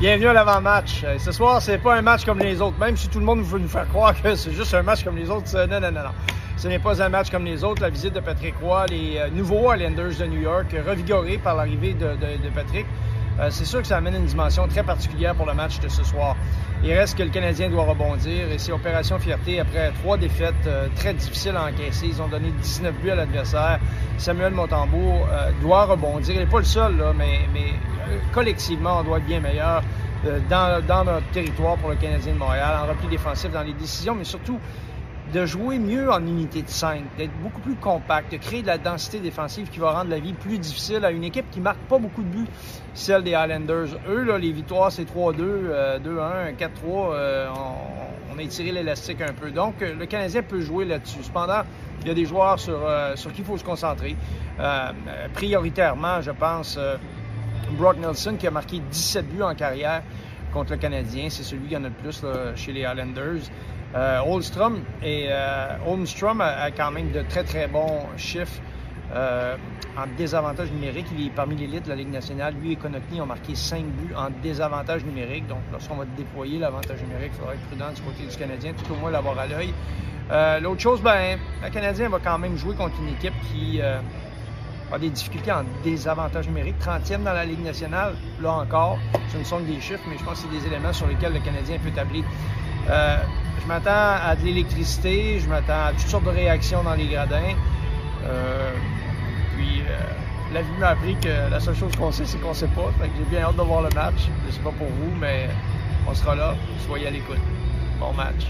Bienvenue à l'avant-match. Euh, Ce soir, c'est pas un match comme les autres, même si tout le monde veut nous faire croire que c'est juste un match comme les autres. Non, non, non, non. Ce n'est pas un match comme les autres. La visite de Patrick Roy, les euh, nouveaux Islanders de New York, revigorés par l'arrivée de, Patrick, euh, c'est sûr que ça amène une dimension très particulière pour le match de ce soir. Il reste que le Canadien doit rebondir et c'est Opération Fierté après trois défaites très difficiles à encaisser. Ils ont donné 19 buts à l'adversaire. Samuel Montembourg euh, doit rebondir. Il n'est pas le seul, là, mais, collectivement, on doit être bien meilleur euh, dans, dans notre territoire pour le Canadien de Montréal, en repli défensif dans les décisions, mais surtout de jouer mieux en unité de 5, d'être beaucoup plus compact, de créer de la densité défensive qui va rendre la vie plus difficile à une équipe qui marque pas beaucoup de buts, celle des Highlanders. Eux, là, les victoires, c'est 3-2, euh, 2-1, 4-3. euh, on, a étiré l'élastique un peu. Donc, euh, le Canadien peut jouer là-dessus. Cependant, il y a des joueurs sur, euh, sur qui il faut se concentrer. Prioritairement, je pense, Brock Nelson qui a marqué 17 buts en carrière contre le Canadien. C'est celui qui en a le plus chez les Highlanders. Euh, Holmstrom, et, euh, Holmstrom a, quand même de très très bons chiffres euh, en désavantage numérique. Il est parmi l'élite de la Ligue nationale. Lui et Konopny ont marqué 5 buts en désavantage numérique. Donc lorsqu'on va déployer l'avantage numérique, il faudra être prudent du côté du Canadien, tout au moins l'avoir à l'œil. Euh, L'autre chose, ben, le Canadien va quand même jouer contre une équipe qui euh, a des difficultés en désavantage numérique. 30e dans la Ligue nationale, là encore, ce ne sont que des chiffres, mais je pense que c'est des éléments sur lesquels le Canadien peut tabler. Euh, je m'attends à de l'électricité, je m'attends à toutes sortes de réactions dans les gradins. Euh, puis, euh, la vie m'a appris que la seule chose qu'on sait, c'est qu'on sait pas. J'ai bien hâte de voir le match. Je sais pas pour vous, mais on sera là. Soyez à l'écoute. Bon match.